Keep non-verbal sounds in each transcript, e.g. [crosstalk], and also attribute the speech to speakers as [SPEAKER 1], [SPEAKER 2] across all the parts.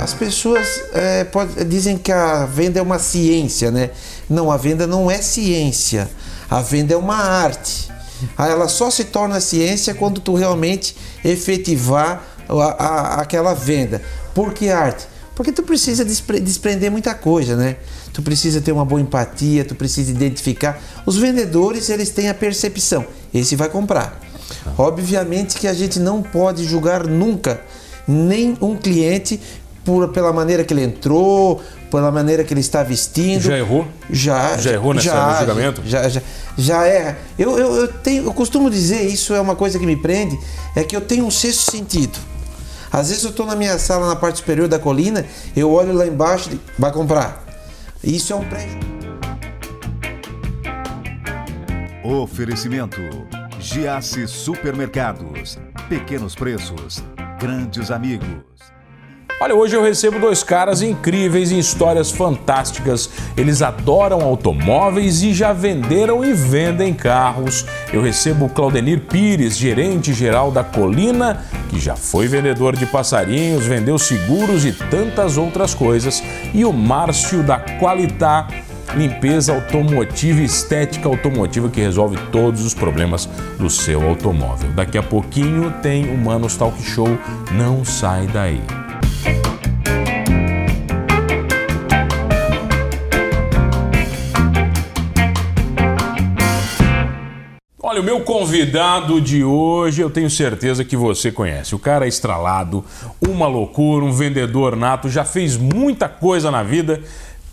[SPEAKER 1] As pessoas é, pode, dizem que a venda é uma ciência, né? Não, a venda não é ciência. A venda é uma arte. Ela só se torna ciência quando tu realmente efetivar a, a, aquela venda. Por que arte? Porque tu precisa despre, desprender muita coisa, né? Tu precisa ter uma boa empatia, tu precisa identificar. Os vendedores, eles têm a percepção. Esse vai comprar. Obviamente que a gente não pode julgar nunca nem um cliente por, pela maneira que ele entrou, pela maneira que ele está vestindo.
[SPEAKER 2] Já errou?
[SPEAKER 1] Já.
[SPEAKER 2] Já errou nessa,
[SPEAKER 1] já,
[SPEAKER 2] no julgamento?
[SPEAKER 1] Já, já, já erra. Eu, eu, eu, tenho, eu costumo dizer, isso é uma coisa que me prende, é que eu tenho um sexto sentido. Às vezes eu estou na minha sala na parte superior da colina, eu olho lá embaixo e vai comprar. Isso é um prédio.
[SPEAKER 3] Oferecimento: Giasse Supermercados. Pequenos preços, grandes amigos.
[SPEAKER 2] Olha, hoje eu recebo dois caras incríveis em histórias fantásticas. Eles adoram automóveis e já venderam e vendem carros. Eu recebo Claudenir Pires, gerente geral da Colina, que já foi vendedor de passarinhos, vendeu seguros e tantas outras coisas, e o Márcio da Qualitá, limpeza automotiva estética automotiva que resolve todos os problemas do seu automóvel. Daqui a pouquinho tem o Manos Talk Show. Não sai daí. Olha, o meu convidado de hoje eu tenho certeza que você conhece. O cara é estralado, uma loucura, um vendedor nato, já fez muita coisa na vida.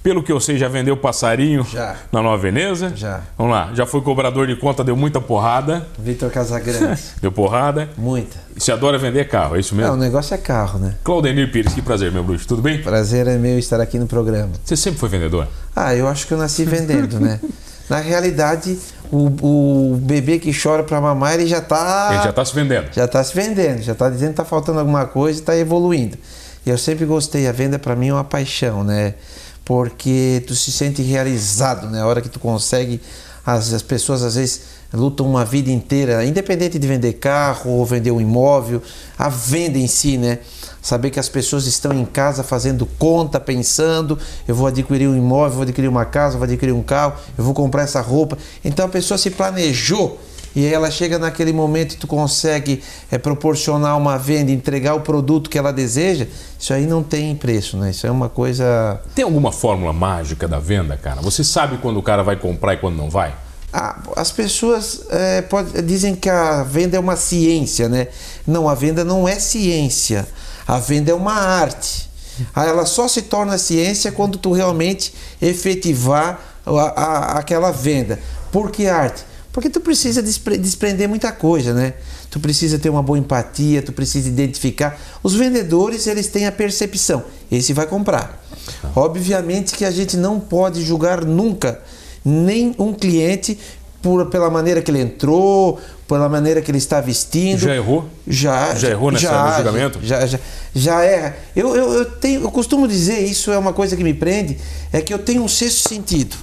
[SPEAKER 2] Pelo que eu sei, já vendeu passarinho
[SPEAKER 1] Já.
[SPEAKER 2] na Nova Veneza?
[SPEAKER 1] Já.
[SPEAKER 2] Vamos lá, já foi cobrador de conta, deu muita porrada.
[SPEAKER 1] Vitor Casagrande. [laughs]
[SPEAKER 2] Deu porrada.
[SPEAKER 1] Muita.
[SPEAKER 2] E você adora vender carro, é isso mesmo?
[SPEAKER 1] Não, o negócio é carro, né?
[SPEAKER 2] Claudenir Pires, que prazer, meu bruxo. Tudo bem?
[SPEAKER 1] Prazer é meu estar aqui no programa.
[SPEAKER 2] Você sempre foi vendedor?
[SPEAKER 1] Ah, eu acho que eu nasci vendendo, né? [laughs] Na realidade, o, o bebê que chora pra mamar, ele já tá.
[SPEAKER 2] Ele já está se vendendo.
[SPEAKER 1] já tá se vendendo, já tá dizendo que tá faltando alguma coisa e tá evoluindo. E eu sempre gostei, a venda para mim é uma paixão, né? Porque tu se sente realizado, né? A hora que tu consegue, as, as pessoas às vezes lutam uma vida inteira, independente de vender carro ou vender um imóvel, a venda em si, né? Saber que as pessoas estão em casa fazendo conta, pensando, eu vou adquirir um imóvel, vou adquirir uma casa, vou adquirir um carro, eu vou comprar essa roupa. Então a pessoa se planejou e ela chega naquele momento e tu consegue é, proporcionar uma venda, entregar o produto que ela deseja, isso aí não tem preço, né? Isso é uma coisa.
[SPEAKER 2] Tem alguma fórmula mágica da venda, cara? Você sabe quando o cara vai comprar e quando não vai?
[SPEAKER 1] Ah, as pessoas é, pode- dizem que a venda é uma ciência, né? Não, a venda não é ciência. A venda é uma arte. Ah, Ela só se torna ciência quando tu realmente efetivar a- a- aquela venda. Por que arte? Porque tu precisa despre- desprender muita coisa, né? Tu precisa ter uma boa empatia, tu precisa identificar. Os vendedores, eles têm a percepção. Esse vai comprar. Obviamente que a gente não pode julgar nunca nem um cliente por, pela maneira que ele entrou, pela maneira que ele está vestindo.
[SPEAKER 2] Já errou?
[SPEAKER 1] Já.
[SPEAKER 2] Já errou nessa- no julgamento?
[SPEAKER 1] Já, já, já erra. Eu, eu, eu, tenho, eu costumo dizer, isso é uma coisa que me prende, é que eu tenho um sexto sentido.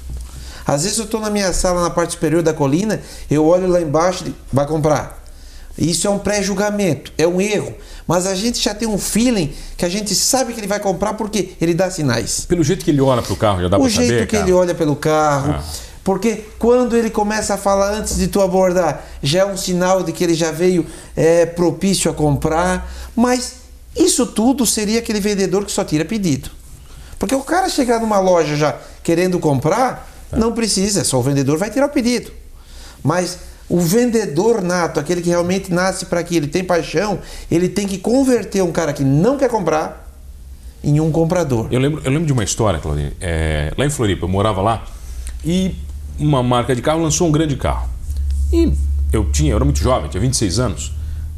[SPEAKER 1] Às vezes eu estou na minha sala na parte superior da colina, eu olho lá embaixo e vai comprar. Isso é um pré-julgamento, é um erro. Mas a gente já tem um feeling que a gente sabe que ele vai comprar porque ele dá sinais.
[SPEAKER 2] Pelo jeito que ele olha pro carro, já dá
[SPEAKER 1] o
[SPEAKER 2] pra
[SPEAKER 1] jeito
[SPEAKER 2] saber,
[SPEAKER 1] que
[SPEAKER 2] cara.
[SPEAKER 1] ele olha pelo carro.
[SPEAKER 2] Ah.
[SPEAKER 1] Porque quando ele começa a falar antes de tu abordar, já é um sinal de que ele já veio é, propício a comprar. Mas isso tudo seria aquele vendedor que só tira pedido. Porque o cara chegar numa loja já querendo comprar, não precisa, só o vendedor vai tirar o pedido. Mas o vendedor nato, aquele que realmente nasce para aquilo, tem paixão, ele tem que converter um cara que não quer comprar em um comprador.
[SPEAKER 2] Eu lembro, eu lembro de uma história, Claudinho. É, lá em Floripa, eu morava lá e uma marca de carro lançou um grande carro. E eu tinha, eu era muito jovem, tinha 26 anos.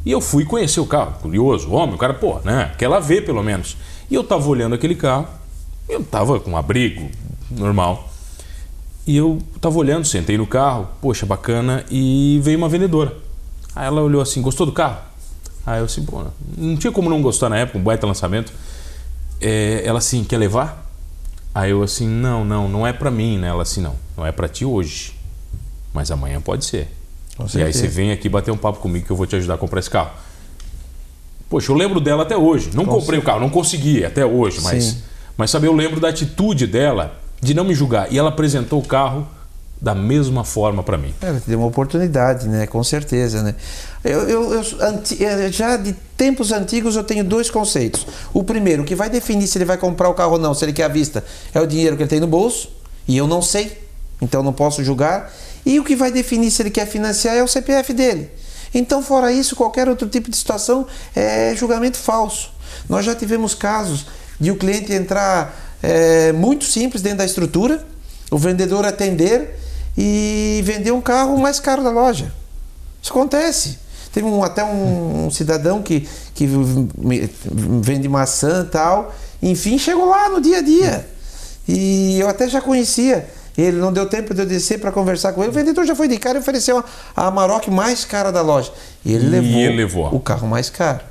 [SPEAKER 2] E eu fui conhecer o carro, curioso, homem, o cara, pô, né? Quer lá ver pelo menos. E eu tava olhando aquele carro, eu tava com um abrigo normal. E eu tava olhando, sentei no carro, poxa, bacana, e veio uma vendedora. Aí ela olhou assim, gostou do carro? Aí eu assim, pô, não tinha como não gostar na época, um baita lançamento. É, ela assim, quer levar? Aí eu assim, não, não, não é pra mim, né? Ela assim, não, não é pra ti hoje, mas amanhã pode ser. E aí
[SPEAKER 1] certeza.
[SPEAKER 2] você vem aqui bater um papo comigo que eu vou te ajudar a comprar esse carro. Poxa, eu lembro dela até hoje. Não
[SPEAKER 1] Com
[SPEAKER 2] comprei o carro, não consegui até hoje, mas,
[SPEAKER 1] Sim.
[SPEAKER 2] mas sabe, eu lembro da atitude dela de não me julgar. E ela apresentou o carro da mesma forma para mim.
[SPEAKER 1] Te deu uma oportunidade, né? Com certeza, né? Eu, eu- eu- anti- eh, já de tempos antigos eu tenho dois conceitos. O primeiro, que vai definir se ele vai comprar o carro ou não, se ele quer à vista, é o dinheiro que ele tem no bolso, e eu não sei, então não posso julgar. E o que vai definir se ele quer financiar é o CPF dele. Então, fora isso, qualquer outro tipo de situação é julgamento falso. Nós já tivemos casos de o cliente entrar eh, muito simples dentro da estrutura, o vendedor atender e vender um carro mais caro da loja. Isso acontece. Teve um, até um, um cidadão que, que vende maçã e tal. Enfim, chegou lá no dia a dia. E eu até já conhecia. Ele não deu tempo de eu descer para conversar com ele. O vendedor já foi de cara e ofereceu a, a Amarok mais cara da loja. E ele
[SPEAKER 2] E
[SPEAKER 1] levou,
[SPEAKER 2] ele levou.
[SPEAKER 1] o carro mais caro.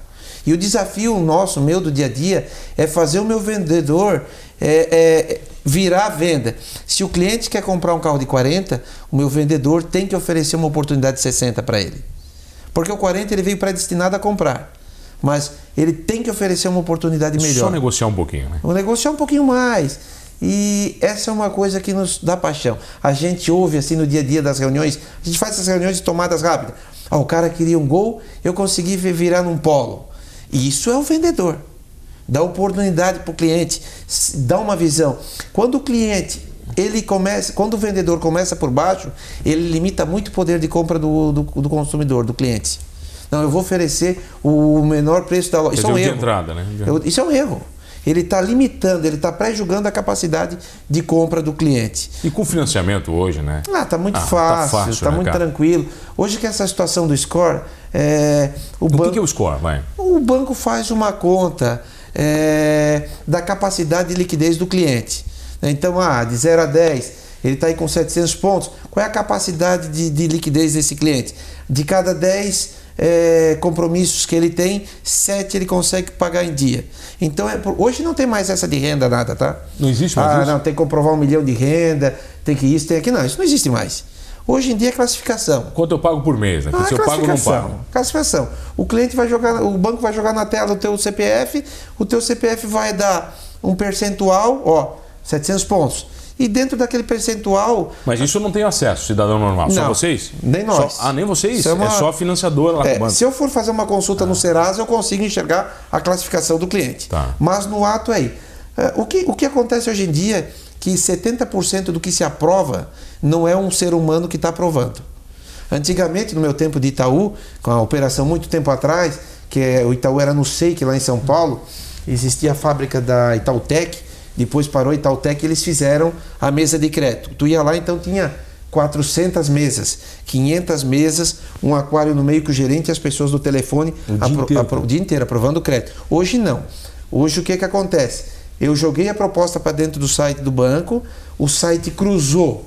[SPEAKER 1] E o desafio nosso, meu, do dia a dia, é fazer o meu vendedor é, é, virar a venda. Se o cliente quer comprar um carro de 40, o meu vendedor tem que oferecer uma oportunidade de 60 para ele. Porque o 40 ele veio predestinado a comprar. Mas ele tem que oferecer uma oportunidade melhor.
[SPEAKER 2] Só negociar um pouquinho, né?
[SPEAKER 1] Vou negociar um pouquinho mais. E essa é uma coisa que nos dá paixão. A gente ouve assim no dia a dia das reuniões, a gente faz essas reuniões de tomadas rápidas. Ah, o cara queria um gol, eu consegui vi- virar num polo. Isso é o vendedor. Dá oportunidade para o cliente, dá uma visão. Quando o cliente, ele começa, quando o vendedor começa por baixo, ele limita muito o poder de compra do, do, do consumidor, do cliente. Não, eu vou oferecer o menor preço da loja. Isso é um erro.
[SPEAKER 2] entrada, né?
[SPEAKER 1] Eu- isso é um erro. Ele está limitando, ele está pré-julgando a capacidade de compra do cliente.
[SPEAKER 2] E com financiamento hoje, né?
[SPEAKER 1] Ah, tá muito
[SPEAKER 2] Ah, tá
[SPEAKER 1] fácil, tá,
[SPEAKER 2] fácil, né,
[SPEAKER 1] muito
[SPEAKER 2] cara?
[SPEAKER 1] tranquilo. Hoje que essa situação do score, é, o,
[SPEAKER 2] O
[SPEAKER 1] banco,
[SPEAKER 2] que, é o score, vai?
[SPEAKER 1] o banco faz uma conta é, da capacidade de liquidez do cliente. né? Então, ah, de 0 a 10, ele está aí com 700 pontos. Qual é a capacidade de, de liquidez desse cliente? De cada 10 é, compromissos que ele tem, 7 ele consegue pagar em dia. Então, é hoje não tem mais essa de renda nada, tá?
[SPEAKER 2] Não existe mais
[SPEAKER 1] ah,
[SPEAKER 2] isso?
[SPEAKER 1] não, tem que comprovar um milhão de renda, tem que isso, tem aquilo. Não, isso não existe mais. Hoje em dia é classificação.
[SPEAKER 2] Quanto eu pago por mês, né?
[SPEAKER 1] Ah,
[SPEAKER 2] se eu pago ou não pago.
[SPEAKER 1] Classificação. O cliente vai jogar, o banco vai jogar na tela o teu CPF, o teu CPF vai dar um percentual, ó, 700 pontos. E dentro daquele percentual,
[SPEAKER 2] Mas isso eu não tenho acesso, cidadão normal. Só
[SPEAKER 1] Não,
[SPEAKER 2] vocês?
[SPEAKER 1] nem nós.
[SPEAKER 2] Só- ah, nem vocês?
[SPEAKER 1] Isso é uma-
[SPEAKER 2] É só a financiadora lá
[SPEAKER 1] é,
[SPEAKER 2] com o banco.
[SPEAKER 1] se eu for fazer uma consulta no Serasa, eu consigo enxergar a classificação do cliente.
[SPEAKER 2] Tá.
[SPEAKER 1] Mas no ato aí, é, o que, o que acontece hoje em dia que 70% do que se aprova não é um ser humano que está aprovando. Antigamente, no meu tempo de Itaú, com a operação muito tempo atrás, que é- o Itaú era no SEIC lá em São Paulo, existia a fábrica da Itautec, depois parou a Itautec e eles fizeram a mesa de crédito. Tu ia lá, então tinha 400 mesas, 500 mesas, um aquário no meio que o gerente e as pessoas do telefone
[SPEAKER 2] O dia inteiro.
[SPEAKER 1] o dia inteiro aprovando o crédito. Hoje não. Hoje o que que acontece? Eu joguei a proposta para dentro do site do banco, o site cruzou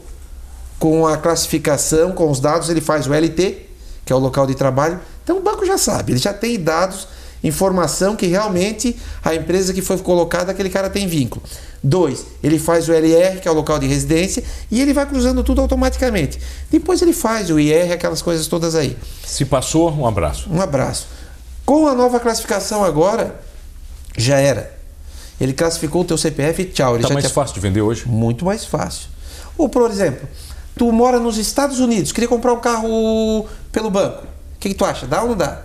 [SPEAKER 1] com a classificação, com os dados, ele faz o LT, que é o local de trabalho. Então o banco já sabe, ele já tem dados, informação que realmente a empresa que foi colocada, aquele cara tem vínculo. Dois, ele faz o LR, que é o local de residência, e ele vai cruzando tudo automaticamente. Depois ele faz o IR, aquelas coisas todas aí.
[SPEAKER 2] Se passou, um abraço.
[SPEAKER 1] Um abraço. Com a nova classificação agora, já era. Ele classificou o teu CPF e tchau. Ele
[SPEAKER 2] Tá
[SPEAKER 1] já
[SPEAKER 2] mais
[SPEAKER 1] te-
[SPEAKER 2] fácil de vender hoje?
[SPEAKER 1] Muito mais fácil. Ou, por exemplo, tu mora nos Estados Unidos, queria comprar um carro pelo banco. O que, que tu acha? Dá ou não dá?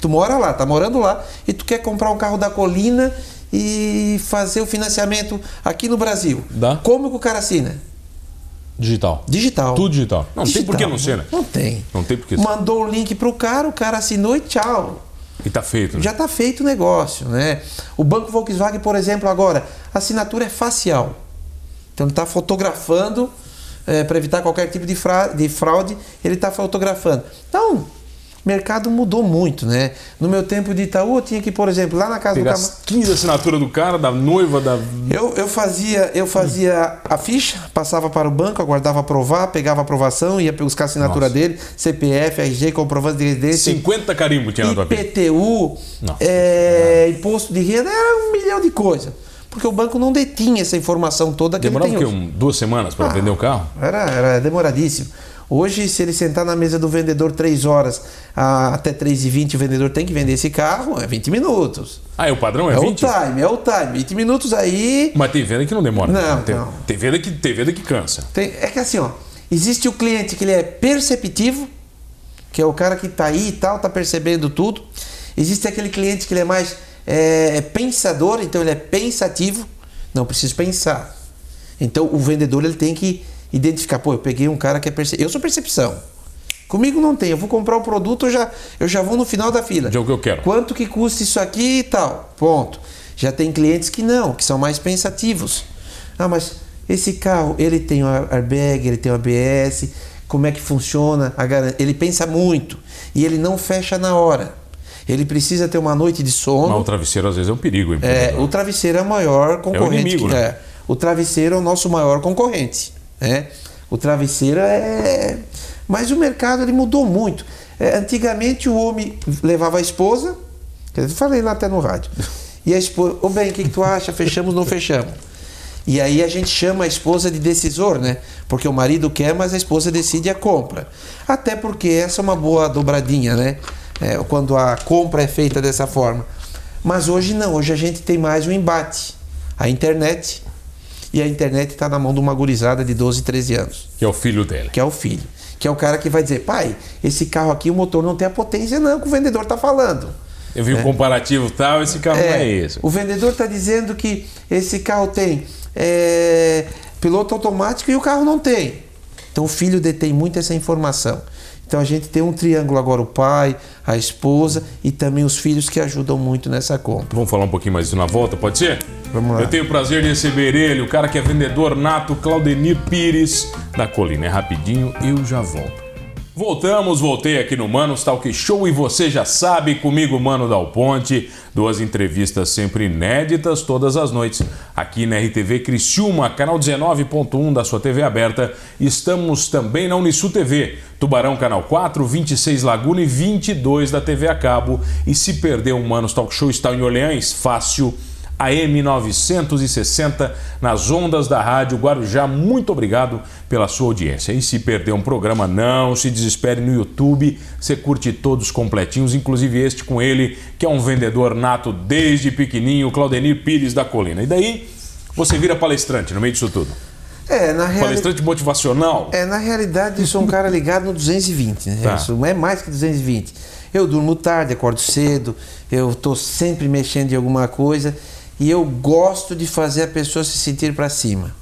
[SPEAKER 1] Tu mora lá, tá morando lá, e tu quer comprar um carro da colina e fazer o financiamento aqui no Brasil.
[SPEAKER 2] Dá.
[SPEAKER 1] Como que o cara assina?
[SPEAKER 2] Digital.
[SPEAKER 1] Digital.
[SPEAKER 2] Tudo digital. Não, tem por que não ser, né?
[SPEAKER 1] Não tem.
[SPEAKER 2] Não tem por que.
[SPEAKER 1] Mandou o link pro cara, o cara assinou e tchau.
[SPEAKER 2] E tá feito. né?
[SPEAKER 1] Já está feito o negócio, né? O Banco Volkswagen, por exemplo, agora, a assinatura é facial. Então ele está fotografando para evitar qualquer tipo de, de fraude, ele está fotografando. Então, o mercado mudou muito, né? No meu tempo de Itaú, eu tinha que, por exemplo, lá na casa
[SPEAKER 2] Pegar
[SPEAKER 1] do Cama...
[SPEAKER 2] as 15 assinaturas do cara, da noiva, da.
[SPEAKER 1] Eu, eu fazia eu fazia a ficha, passava para o banco, aguardava aprovar, pegava a aprovação, ia buscar a assinatura
[SPEAKER 2] Nossa.
[SPEAKER 1] dele, CPF, RG, comprovante de residência.
[SPEAKER 2] 50 carimbo tinha na tua.
[SPEAKER 1] IPTU, é, imposto de renda, era um milhão de coisas. Porque o banco não detinha essa informação toda que
[SPEAKER 2] Demorava o
[SPEAKER 1] ele
[SPEAKER 2] quê?
[SPEAKER 1] tem hoje.
[SPEAKER 2] Um- duas semanas para
[SPEAKER 1] Ah.
[SPEAKER 2] vender o carro?
[SPEAKER 1] Era, era demoradíssimo. Hoje, se ele sentar na mesa do vendedor 3 horas a, até 3 e 20 o vendedor tem que vender esse carro, é 20 minutos.
[SPEAKER 2] Ah, é o padrão é,
[SPEAKER 1] É
[SPEAKER 2] 20?
[SPEAKER 1] o time, é o time. 20 minutos aí.
[SPEAKER 2] Mas tem venda que não demora.
[SPEAKER 1] Não,
[SPEAKER 2] tem,
[SPEAKER 1] não.
[SPEAKER 2] Tem venda que, tem venda que cansa.
[SPEAKER 1] Tem- é que assim, ó, existe o cliente que ele é perceptivo, que é o cara que tá aí e tal, tá percebendo tudo. Existe aquele cliente que ele é mais é, pensador, então ele é pensativo. Não preciso pensar. Então o vendedor ele tem que identificar, pô, eu peguei um cara que é percepção. Eu sou percepção. Comigo não tem, eu vou comprar o produto, eu já, eu já vou no final da fila.
[SPEAKER 2] É o que eu quero.
[SPEAKER 1] Quanto que custa isso aqui e tal? Ponto. Já tem clientes que não, que são mais pensativos. Ah, mas esse carro, ele tem o airbag, ele tem o ABS, como é que funciona? a Ele pensa muito e ele não fecha na hora. Ele precisa ter uma noite de sono.
[SPEAKER 2] Mas o travesseiro às vezes é um perigo.
[SPEAKER 1] É, o travesseiro é o maior concorrente.
[SPEAKER 2] inimigo,
[SPEAKER 1] que-
[SPEAKER 2] né?
[SPEAKER 1] é. O travesseiro é o nosso maior concorrente. Né? O travesseiro é. Mas o mercado ele mudou muito. É, antigamente o homem levava a esposa, dizer, falei lá até no rádio. E a esposa, ô bem, o que, que tu acha? Fechamos, não fechamos. E aí a gente chama a esposa de decisor, né? Porque o marido quer, mas a esposa decide a compra. Até porque essa é uma boa dobradinha, né? É, quando a compra é feita dessa forma. Mas hoje não, hoje a gente tem mais um embate. A internet. E a internet está na mão de uma gurizada de 12, 13 anos,
[SPEAKER 2] Que é o filho dele.
[SPEAKER 1] que é o filho. Que é o cara que vai dizer, pai, esse carro aqui, o motor não tem a potência não que o vendedor está falando.
[SPEAKER 2] Eu vi o comparativo tal, esse carro não é esse.
[SPEAKER 1] O vendedor está dizendo que esse carro tem é, piloto automático e o carro não tem. Então o filho detém muito essa informação. Então a gente tem um triângulo agora, o pai, a esposa e também os filhos que ajudam muito nessa compra.
[SPEAKER 2] Vamos falar um pouquinho mais disso na volta, pode ser?
[SPEAKER 1] Vamos lá.
[SPEAKER 2] Eu tenho o prazer de receber ele, o cara que é vendedor nato, Claudenir Pires, da Colina. É rapidinho, eu já volto. Voltamos, voltei aqui no Manos Talk Show e você já sabe, comigo, Mano Dal Ponte, duas entrevistas sempre inéditas todas as noites, aqui na RTV Criciúma, canal 19.1 da sua TV aberta. Estamos também na Unisul TV, Tubarão Canal 4, 26 Laguna e 22 da TV a cabo. E se perder um Manos Talk Show, está em Orleans, fácil. AM 960 nas ondas da Rádio Guarujá. Muito obrigado pela sua audiência. E se perder um programa, não se desespere no YouTube. Você curte todos completinhos, inclusive este com ele, que é um vendedor nato desde pequenininho, Claudenir Pires da Colina. E daí você vira palestrante no meio disso tudo.
[SPEAKER 1] É, na realidade.
[SPEAKER 2] Palestrante motivacional.
[SPEAKER 1] É, na realidade, eu sou um cara ligado no 220, né?
[SPEAKER 2] Tá.
[SPEAKER 1] Isso é mais que 220. Eu durmo tarde, acordo cedo, eu tô sempre mexendo em alguma coisa e eu gosto de fazer a pessoa se sentir para cima.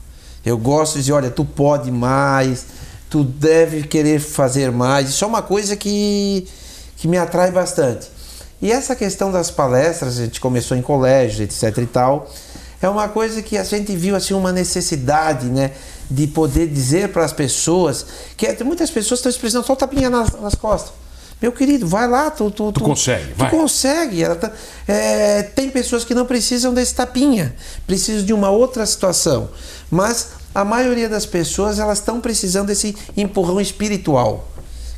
[SPEAKER 1] Eu gosto de dizer, olha, tu pode mais, tu deve querer fazer mais. Isso é uma coisa que, que me atrai bastante. E essa questão das palestras, a gente começou em colégios, etc e tal, é uma coisa que a gente viu assim uma necessidade, né, de poder dizer para as pessoas que é, muitas pessoas estão expressando só tapinha nas, nas costas. Meu querido, vai lá, tu, tu,
[SPEAKER 2] Tu consegue,
[SPEAKER 1] tu
[SPEAKER 2] vai.
[SPEAKER 1] consegue. Ela tá- é, tem pessoas que não precisam desse tapinha, precisam de uma outra situação. Mas a maioria das pessoas elas estão precisando desse empurrão espiritual,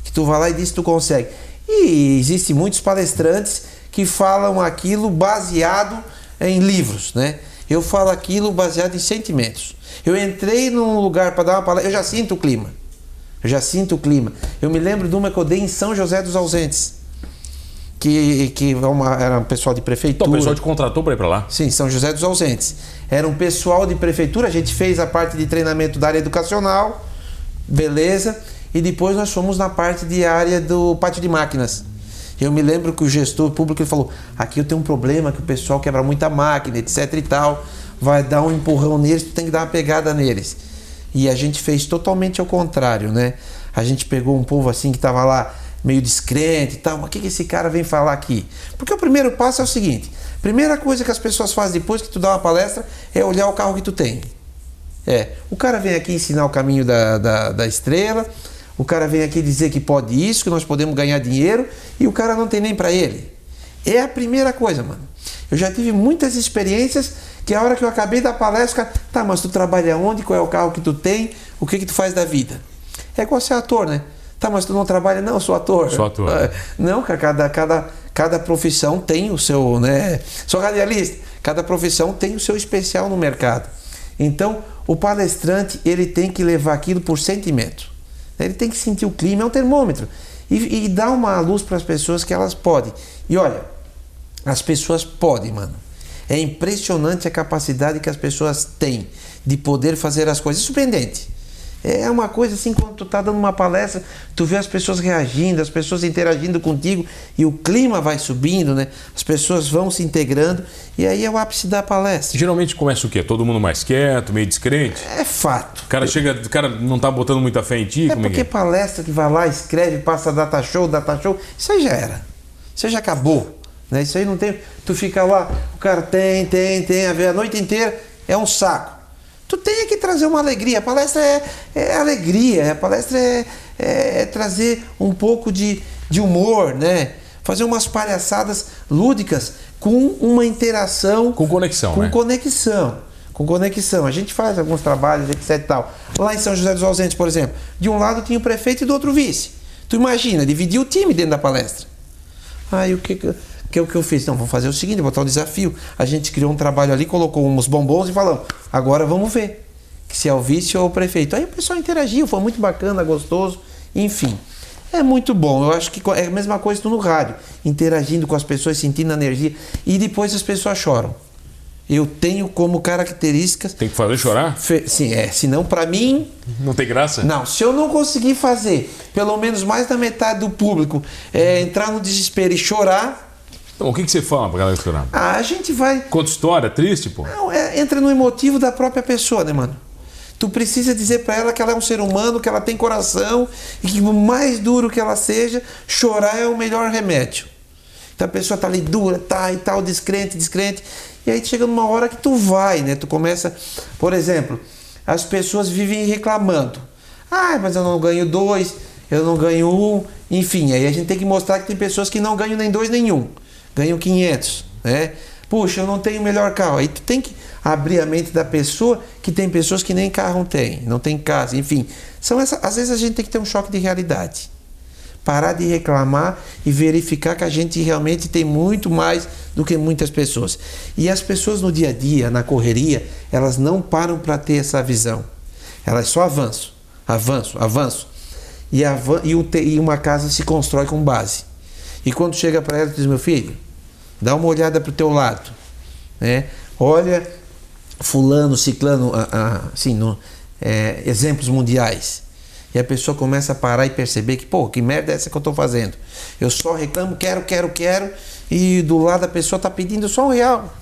[SPEAKER 1] que tu vai lá e diz que tu consegue. E existem muitos palestrantes que falam aquilo baseado em livros, né? Eu falo aquilo baseado em sentimentos. Eu entrei num lugar para dar uma palestra, eu já sinto o clima. Eu já sinto o clima. Eu me lembro de uma que eu dei em São José dos Ausentes. Que, que é uma- era um pessoal de prefeitura.
[SPEAKER 2] Então, o pessoal te contratou para ir para lá.
[SPEAKER 1] Sim, São José dos Ausentes. Era um pessoal de prefeitura, a gente fez a parte de treinamento da área educacional, beleza, e depois nós fomos na parte de área do pátio de máquinas. Eu me lembro que o gestor público ele falou: aqui eu tenho um problema que o pessoal quebra muita máquina, etc e tal, vai dar um empurrão neles, tu tem que dar uma pegada neles. E a gente fez totalmente ao contrário, né? A gente pegou um povo assim que estava lá meio descrente e tal, mas o que, que esse cara vem falar aqui? Porque o primeiro passo é o seguinte: primeira coisa que as pessoas fazem depois que tu dá uma palestra é olhar o carro que tu tem. É, o cara vem aqui ensinar o caminho da, da, da estrela, o cara vem aqui dizer que pode isso, que nós podemos ganhar dinheiro, e o cara não tem nem para ele. É a primeira coisa, mano. Eu já tive muitas experiências que a hora que eu acabei da palestra, tá, mas tu trabalha onde? Qual é o carro que tu tem? O que que tu faz da vida? É igual ser ator, né? Tá, mas tu não trabalha? Não, eu sou ator.
[SPEAKER 2] Sou ator. [laughs]
[SPEAKER 1] Não, cada, cada, cada profissão tem o seu, né? Sou radialista. Cada profissão tem o seu especial no mercado. Então, o palestrante, ele tem que levar aquilo por sentimento. Ele tem que sentir o clima, é um termômetro. E, e dá uma luz para as pessoas que elas podem. E olha, as pessoas podem, mano. É impressionante a capacidade que as pessoas têm de poder fazer as coisas. É surpreendente. É uma coisa assim, quando tu tá dando uma palestra, tu vê as pessoas reagindo, as pessoas interagindo contigo e o clima vai subindo, né? As pessoas vão se integrando e aí é o ápice da palestra.
[SPEAKER 2] Geralmente começa o quê? Todo mundo mais quieto, meio descrente?
[SPEAKER 1] É fato.
[SPEAKER 2] O cara chega, o cara não tá botando muita fé em ti?
[SPEAKER 1] É porque
[SPEAKER 2] é que é?
[SPEAKER 1] palestra que vai lá, escreve, passa data show, data show, isso aí já era. Isso aí já acabou. Né? Isso aí não tem. Tu fica lá, o cara tem, tem, tem, a ver a noite inteira, é um saco. Tu tem que trazer uma alegria. A palestra é, é alegria, a palestra é, é, é trazer um pouco de, de humor, né? Fazer umas palhaçadas lúdicas com uma interação.
[SPEAKER 2] Com conexão,
[SPEAKER 1] Com
[SPEAKER 2] né?
[SPEAKER 1] conexão. Com conexão. A gente faz alguns trabalhos, etc e tal. Lá em São José dos Ausentes, por exemplo, de um lado tinha o prefeito e do outro o vice. Tu imagina, dividir o time dentro da palestra. Aí o que que, que, o que eu fiz? Não, vamos fazer o seguinte, botar um desafio. A gente criou um trabalho ali, colocou uns bombons e falamos, agora vamos ver que se é o vice ou o prefeito. Aí o pessoal interagiu, foi muito bacana, gostoso, enfim. É muito bom. Eu acho que é a mesma coisa no rádio, interagindo com as pessoas, sentindo a energia e depois as pessoas choram. Eu tenho como características
[SPEAKER 2] Tem que fazer chorar?
[SPEAKER 1] Sim, é. Senão, para mim,
[SPEAKER 2] Não tem graça?
[SPEAKER 1] não. Se eu não conseguir fazer, pelo menos mais da metade do público é, entrar no desespero e chorar,
[SPEAKER 2] Então, o que, que você fala pra galera chorar?
[SPEAKER 1] ah, a gente vai.
[SPEAKER 2] Conta história triste, pô?
[SPEAKER 1] Não, é, entra no emotivo da própria pessoa, né, mano? Tu precisa dizer pra ela que ela é um ser humano, que ela tem coração e que, por mais duro que ela seja, chorar é o melhor remédio. Então a pessoa tá ali dura, tá e tal, descrente, descrente. E aí chega numa hora que tu vai, né? Tu começa, por exemplo, as pessoas vivem reclamando. Ah, mas eu não ganho dois, eu não ganho um, enfim. Aí a gente tem que mostrar que tem pessoas que não ganham nem dois nem um, ganham 500, né? Puxa, eu não tenho o melhor carro. Aí tu tem que abrir a mente da pessoa que tem pessoas que nem carro tem, não tem casa, enfim. São essa, às vezes a gente tem que ter um choque de realidade parar de reclamar e verificar que a gente realmente tem muito mais do que muitas pessoas. E as pessoas no dia a dia, na correria, elas não param para ter essa visão. Elas só avançam, avançam, avançam. E, avan e, e uma casa se constrói com base. E quando chega para ela, diz: Meu filho, dá uma olhada para o teu lado. Né? Olha, Fulano, Ciclano, assim, no, é, exemplos mundiais. E a pessoa começa a parar e perceber que, pô, que merda é essa que eu estou fazendo? Eu só reclamo, quero, quero, quero, e do lado a pessoa está pedindo só um real.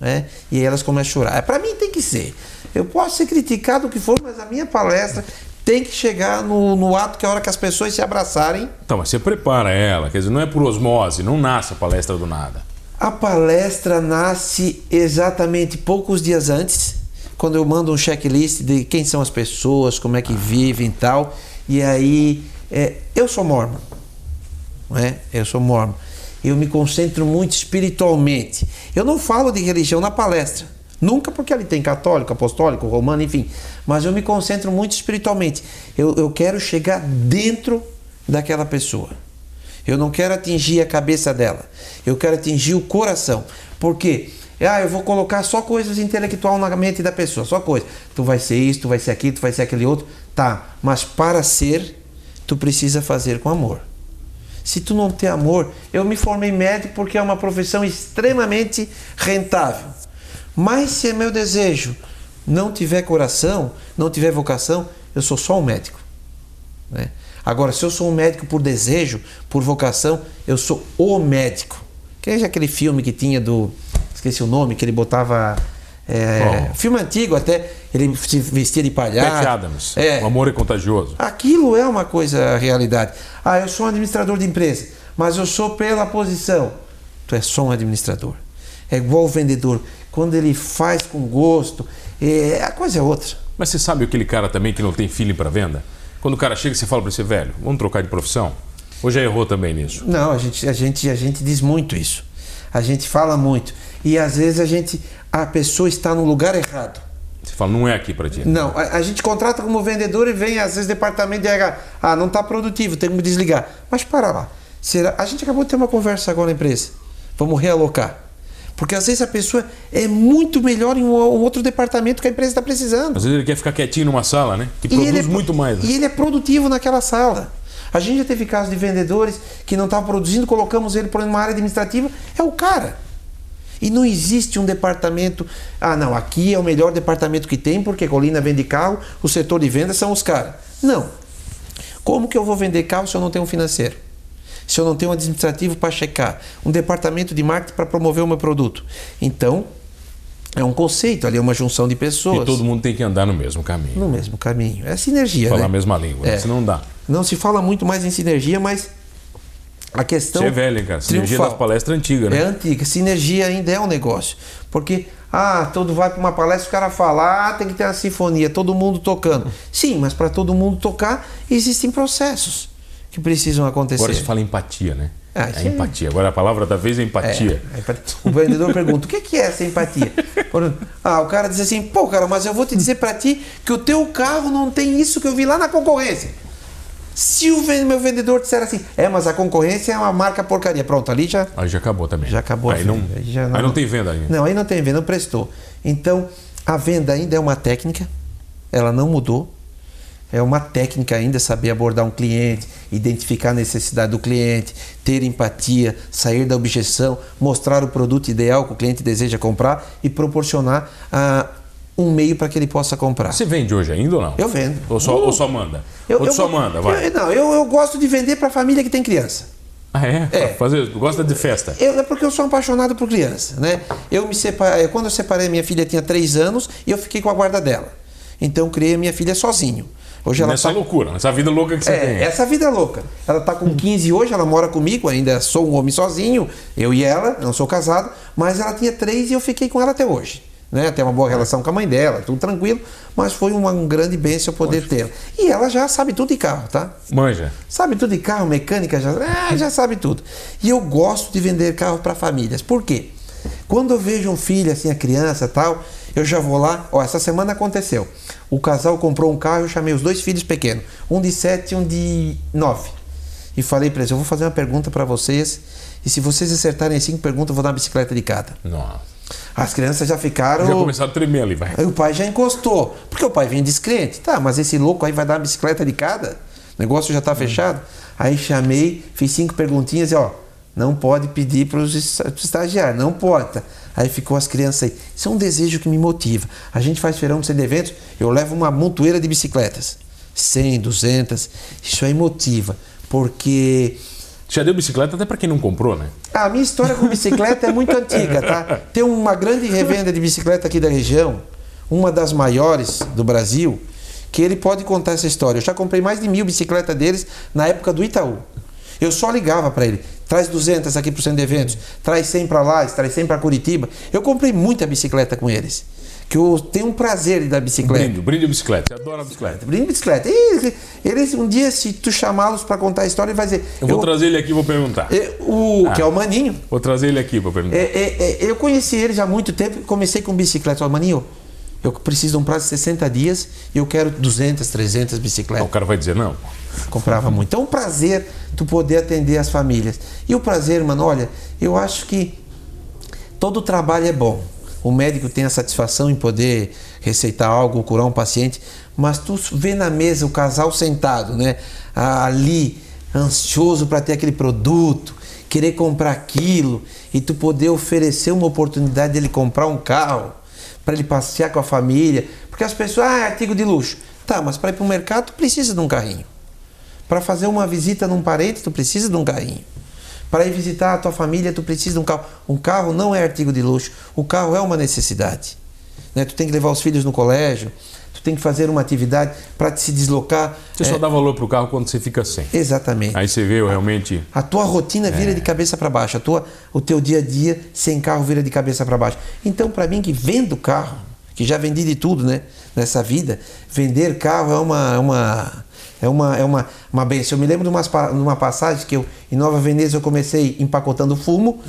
[SPEAKER 1] Né? E aí elas começam a chorar. Para mim tem que ser. Eu posso ser criticado o que for, mas a minha palestra tem que chegar no, no ato que é a hora que as pessoas se abraçarem.
[SPEAKER 2] Então, mas você prepara ela, quer dizer, não é por osmose, não nasce a palestra do nada.
[SPEAKER 1] A palestra nasce exatamente poucos dias antes, quando eu mando um checklist de quem são as pessoas, como é que vivem e tal. E aí, é, eu sou mormon, não é? Eu sou mormon. Eu me concentro muito espiritualmente. Eu não falo de religião na palestra. Nunca porque ali tem católico, apostólico, romano, enfim. Mas eu me concentro muito espiritualmente. Eu, eu quero chegar dentro daquela pessoa. Eu não quero atingir a cabeça dela. Eu quero atingir o coração. Por quê? Ah, eu vou colocar só coisas intelectual na mente da pessoa, só coisa. Tu vai ser isso, tu vai ser aquilo, tu vai ser aquele outro. Tá, mas para ser, tu precisa fazer com amor. Se tu não tem amor, eu me formei médico porque é uma profissão extremamente rentável. Mas se é meu desejo não tiver coração, não tiver vocação, eu sou só um médico. Né? Agora, se eu sou um médico por desejo, por vocação, eu sou o médico. Que é aquele filme que tinha do. Esqueci o nome, que ele botava. é. Filme antigo até, ele se vestia de palhaço.
[SPEAKER 2] Pat Adams,
[SPEAKER 1] É.
[SPEAKER 2] o amor é contagioso.
[SPEAKER 1] Aquilo é uma coisa realidade. Ah, eu sou um administrador de empresa, mas eu sou pela posição. Tu é só um administrador. É igual o vendedor. Quando ele faz com gosto, é, a coisa é outra.
[SPEAKER 2] Mas você sabe aquele cara também que não tem feeling para venda? Quando o cara chega, você fala para você, velho, vamos trocar de profissão? Ou já errou também nisso?
[SPEAKER 1] Não, a gente, a gente, a gente diz muito isso. A gente fala muito. E às vezes a gente, a pessoa está no lugar errado.
[SPEAKER 2] Você fala, não é aqui para ti.
[SPEAKER 1] Não, a, a gente contrata como vendedor e vem às vezes departamento de RH. Ah, não está produtivo, tem que me desligar. Mas para lá. Será? A gente acabou de ter uma conversa agora na empresa. Vamos realocar. Porque às vezes a pessoa é muito melhor em um outro departamento que a empresa está precisando.
[SPEAKER 2] Às vezes ele quer ficar quietinho numa sala, né? Que produz
[SPEAKER 1] é,
[SPEAKER 2] muito mais. Né?
[SPEAKER 1] E ele é produtivo naquela sala. A gente já teve casos de vendedores que não estavam produzindo, colocamos ele para uma área administrativa, é o cara. E não existe um departamento, ah não, aqui é o melhor departamento que tem porque Colina vende carro, o setor de vendas são os caras. Não. Como que eu vou vender carro se eu não tenho um financeiro? Se eu não tenho um administrativo para checar, um departamento de marketing para promover o meu produto. Então, é um conceito, ali é uma junção de pessoas.
[SPEAKER 2] E todo mundo tem que andar no mesmo caminho.
[SPEAKER 1] No mesmo caminho. É sinergia,
[SPEAKER 2] Falar
[SPEAKER 1] né?
[SPEAKER 2] a mesma língua,
[SPEAKER 1] é.
[SPEAKER 2] senão não dá.
[SPEAKER 1] Não se fala muito mais em sinergia, mas a questão.
[SPEAKER 2] Você é velho, hein, cara? Sinergia das palestras antigas, né?
[SPEAKER 1] É antiga. Sinergia ainda é um negócio. Porque, ah, todo vai para uma palestra, o cara fala, ah, tem que ter uma sinfonia, todo mundo tocando. Sim, mas para todo mundo tocar, existem processos que precisam acontecer.
[SPEAKER 2] Agora se fala empatia, né?
[SPEAKER 1] Ah,
[SPEAKER 2] é
[SPEAKER 1] é-
[SPEAKER 2] empatia. Agora a palavra da vez é empatia.
[SPEAKER 1] É, empatia. O vendedor pergunta: o que é essa empatia? Ah, o cara diz assim: pô, cara, mas eu vou te dizer para ti que o teu carro não tem isso que eu vi lá na concorrência. Se o meu vendedor disser assim, é, mas a concorrência é uma marca porcaria. Pronto, ali já,
[SPEAKER 2] Aí já acabou também.
[SPEAKER 1] já acabou
[SPEAKER 2] Aí não.
[SPEAKER 1] Aí já
[SPEAKER 2] aí não tem venda ainda.
[SPEAKER 1] Não, aí não tem venda, não prestou. Então, a venda ainda é uma técnica, ela não mudou. É uma técnica ainda saber abordar um cliente, identificar a necessidade do cliente, ter empatia, sair da objeção, mostrar o produto ideal que o cliente deseja comprar e proporcionar ah, um meio para que ele possa comprar.
[SPEAKER 2] Você vende hoje ainda ou não?
[SPEAKER 1] Eu vendo.
[SPEAKER 2] Ou só,
[SPEAKER 1] Uh!
[SPEAKER 2] ou só manda?
[SPEAKER 1] Eu,
[SPEAKER 2] ou
[SPEAKER 1] eu
[SPEAKER 2] só manda, vai.
[SPEAKER 1] eu- não, eu, eu gosto de vender para família que tem criança.
[SPEAKER 2] Ah, é?
[SPEAKER 1] É.
[SPEAKER 2] Fazer, gosta de festa.
[SPEAKER 1] Eu, é porque eu sou apaixonado por criança, né? Eu me separei, quando eu separei, minha filha tinha três anos e eu fiquei com a guarda dela. Então eu criei a minha filha sozinho. Hoje ela
[SPEAKER 2] Nessa
[SPEAKER 1] tá-
[SPEAKER 2] loucura, nessa vida louca que você
[SPEAKER 1] É,
[SPEAKER 2] tem.
[SPEAKER 1] essa vida é louca. Ela está com 15 hoje, ela mora comigo, ainda sou um homem sozinho, eu e ela, não sou casado, mas ela tinha três e eu fiquei com ela até hoje. Né? Tem uma boa relação com a mãe dela, tudo tranquilo, mas foi uma, um grande bênção poder tê-la. E ela já sabe tudo de carro, tá?
[SPEAKER 2] Manja.
[SPEAKER 1] Sabe tudo de carro, mecânica, já, ah, já sabe tudo. E eu gosto de vender carro para famílias. Por quê? Quando eu vejo um filho, assim, a criança tal, eu já vou lá. Ó, essa semana aconteceu. O casal comprou um carro, eu chamei os dois filhos pequenos, um de 7 e um de 9. E falei para eles: eu vou fazer uma pergunta para vocês, e se vocês acertarem as cinco perguntas, eu vou dar uma bicicleta de cada.
[SPEAKER 2] Nossa.
[SPEAKER 1] As crianças já ficaram.
[SPEAKER 2] Já começaram a tremer ali, vai.
[SPEAKER 1] Aí o pai já encostou. Porque o pai vem descrente. Tá, mas esse louco aí vai dar uma bicicleta de cada? O negócio já tá fechado. Aí chamei, fiz cinco perguntinhas e ó, não pode pedir para os estagiários, não pode. tá? Aí ficou as crianças aí. Isso é um desejo que me motiva. A gente faz feirão de eventos, eu levo uma montoeira de bicicletas. 100, 200. Isso aí motiva. Porque
[SPEAKER 2] Já deu bicicleta até pra quem não comprou, né?
[SPEAKER 1] a minha história com bicicleta é muito antiga, tá? [laughs] Tem uma grande revenda de bicicleta aqui da região, uma das maiores do Brasil, que ele pode contar essa história. Eu já comprei mais de mil bicicletas deles na época do Itaú. Eu só ligava para ele, traz 200 aqui para o centro de eventos, traz 100 para lá, traz 100 para Curitiba. Eu comprei muita bicicleta com eles, que eu tenho um prazer de dar bicicleta.
[SPEAKER 2] Brinde, brinde bicicleta. Adora a bicicleta.
[SPEAKER 1] Brinde bicicleta. E eles, um dia, se tu chamá-los para contar a história, ele vai dizer...
[SPEAKER 2] Eu vou trazer ele aqui e vou perguntar.
[SPEAKER 1] é, o,
[SPEAKER 2] Ah.
[SPEAKER 1] Que é o Maninho.
[SPEAKER 2] Vou trazer ele aqui pra perguntar.
[SPEAKER 1] É, é, é, eu conheci ele já há muito tempo, comecei com bicicleta. Falei, Maninho, eu preciso de um prazo de 60 dias e eu quero 200, 300
[SPEAKER 2] O
[SPEAKER 1] bicicletas.
[SPEAKER 2] cara vai dizer não.
[SPEAKER 1] Comprava muito. Então, é um prazer tu poder atender as famílias. E o prazer, mano, olha, eu acho que todo trabalho é bom. O médico tem a satisfação em poder receitar algo, curar um paciente, mas tu vê na mesa o casal sentado, né? Ali, ansioso para ter aquele produto, querer comprar aquilo e tu poder oferecer uma oportunidade dele comprar um carro para ele passear com a família, porque as pessoas, ah, é artigo de luxo. Tá, mas para ir para o mercado tu precisa de um carrinho. Para fazer uma visita num parente, tu precisa de um carrinho. Para ir visitar a tua família, tu precisa de um carro. Um carro não é artigo de luxo. O carro é uma necessidade. Né? Tu tem que levar os filhos no colégio, tu tem que fazer uma atividade para se deslocar.
[SPEAKER 2] Você só
[SPEAKER 1] É,
[SPEAKER 2] dá valor pro carro quando você fica sem.
[SPEAKER 1] Exatamente.
[SPEAKER 2] Aí você vê realmente.
[SPEAKER 1] A tua rotina vira de cabeça para baixo, a tua, o teu dia a dia sem carro vira de cabeça para baixo. Então, para mim que vendo carro, que já vendi de tudo, né, nessa vida, vender carro é uma é uma é uma é uma, uma benção. Eu me lembro de, umas, pa- de uma passagem que eu em Nova Veneza eu comecei empacotando fumo,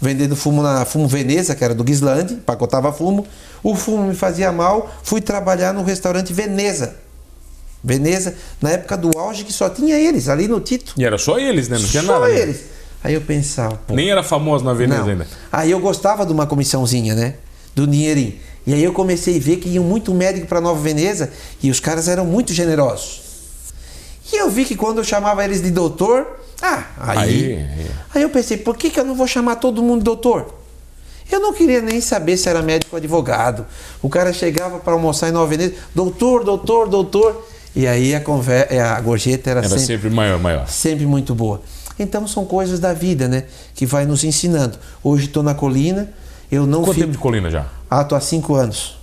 [SPEAKER 1] vendendo fumo na Fumo Veneza, que era do Gislande, empacotava fumo. O fumo me fazia mal, fui trabalhar no restaurante Veneza. Veneza, na época do auge que só tinha eles ali no Tito.
[SPEAKER 2] E era só eles, né? Não tinha
[SPEAKER 1] Só
[SPEAKER 2] nada. né?
[SPEAKER 1] eles. Aí eu pensava, pô,
[SPEAKER 2] Nem era famoso na Veneza
[SPEAKER 1] não.
[SPEAKER 2] ainda.
[SPEAKER 1] Aí eu gostava de uma comissãozinha, né? Do dinheirinho. E aí eu comecei a ver que iam muito médico para Nova Veneza e os caras eram muito generosos. E eu vi que quando eu chamava eles de doutor, ah, aí.
[SPEAKER 2] Aí,
[SPEAKER 1] Aí,
[SPEAKER 2] aí.
[SPEAKER 1] eu pensei, por que, que eu não vou chamar todo mundo de doutor? Eu não queria nem saber se era médico ou advogado. O cara chegava para almoçar em Nova Veneza, doutor, doutor, doutor. E aí a, conver... a gorjeta era,
[SPEAKER 2] Era
[SPEAKER 1] sempre
[SPEAKER 2] sempre maior, maior.
[SPEAKER 1] sempre muito boa. Então são coisas da vida, né? Que vai nos ensinando. Hoje estou na colina, eu não
[SPEAKER 2] Quanto
[SPEAKER 1] fico.
[SPEAKER 2] tempo de colina já?
[SPEAKER 1] Ah, estou há cinco anos.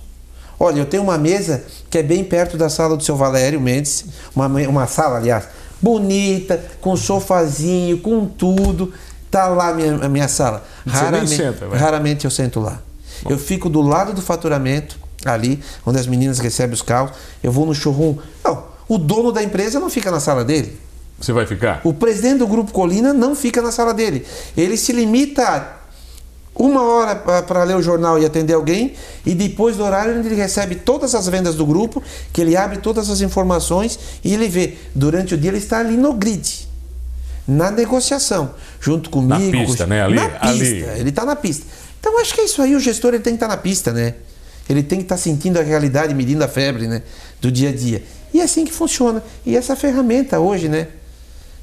[SPEAKER 1] Olha, eu tenho uma mesa que é bem perto da sala do seu Valério Mendes, uma, uma sala, aliás, bonita, com sofazinho, com tudo. Tá lá a minha, a minha sala.
[SPEAKER 2] Você nem senta,
[SPEAKER 1] raramente eu sento lá. Eu fico do lado do faturamento, ali, onde as meninas recebem os carros. Eu vou no showroom. Não, o dono da empresa não fica na sala dele.
[SPEAKER 2] Você vai ficar?
[SPEAKER 1] O presidente do Grupo Colina não fica na sala dele. Ele se limita a uma hora para ler o jornal e atender alguém, e depois do horário ele recebe todas as vendas do grupo, que ele abre todas as informações e ele vê. Durante o dia ele está ali no grid, na negociação, junto comigo.
[SPEAKER 2] pista,
[SPEAKER 1] com-
[SPEAKER 2] né? Ali-
[SPEAKER 1] na pista,
[SPEAKER 2] ali.
[SPEAKER 1] ele está na pista. Então acho que é isso aí, o gestor ele tem que estar na pista, né? Ele tem que estar sentindo a realidade, medindo a febre, né? Do dia a dia. E é assim que funciona. E essa ferramenta hoje, né?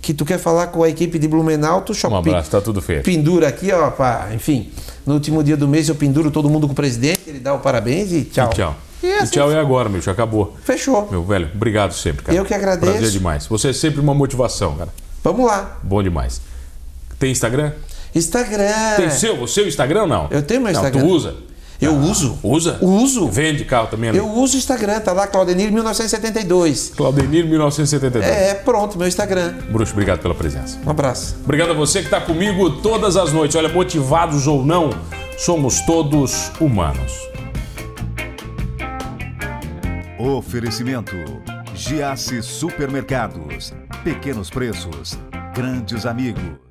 [SPEAKER 1] Que tu quer falar com a equipe de Blumenau, tu só
[SPEAKER 2] Um abraço, tá tudo feito.
[SPEAKER 1] pendura aqui, ó, pá, enfim. No último dia do mês eu penduro todo mundo com o presidente, ele dá o parabéns e tchau.
[SPEAKER 2] E tchau.
[SPEAKER 1] E
[SPEAKER 2] E,
[SPEAKER 1] assim
[SPEAKER 2] tchau é agora, meu. Já acabou.
[SPEAKER 1] Fechou.
[SPEAKER 2] Meu velho, obrigado sempre, cara.
[SPEAKER 1] Eu que agradeço.
[SPEAKER 2] Prazer demais. Você é sempre uma motivação, cara.
[SPEAKER 1] Vamos lá.
[SPEAKER 2] Bom demais. Tem Instagram?
[SPEAKER 1] Instagram.
[SPEAKER 2] Tem seu, o seu Instagram não?
[SPEAKER 1] É. Eu tenho meu
[SPEAKER 2] Não,
[SPEAKER 1] Instagram.
[SPEAKER 2] tu usa?
[SPEAKER 1] Eu uso.
[SPEAKER 2] Usa?
[SPEAKER 1] Uso.
[SPEAKER 2] Vende carro também ali?
[SPEAKER 1] Eu uso o Instagram, tá lá, Claudenir 1972.
[SPEAKER 2] Claudenir 1972.
[SPEAKER 1] É, pronto, meu Instagram.
[SPEAKER 2] Bruxo, obrigado pela presença.
[SPEAKER 1] Um abraço.
[SPEAKER 2] Obrigado a você que está comigo todas as noites. Olha, motivados ou não, somos todos humanos.
[SPEAKER 3] Oferecimento: Giasse Supermercados. Pequenos preços, grandes amigos.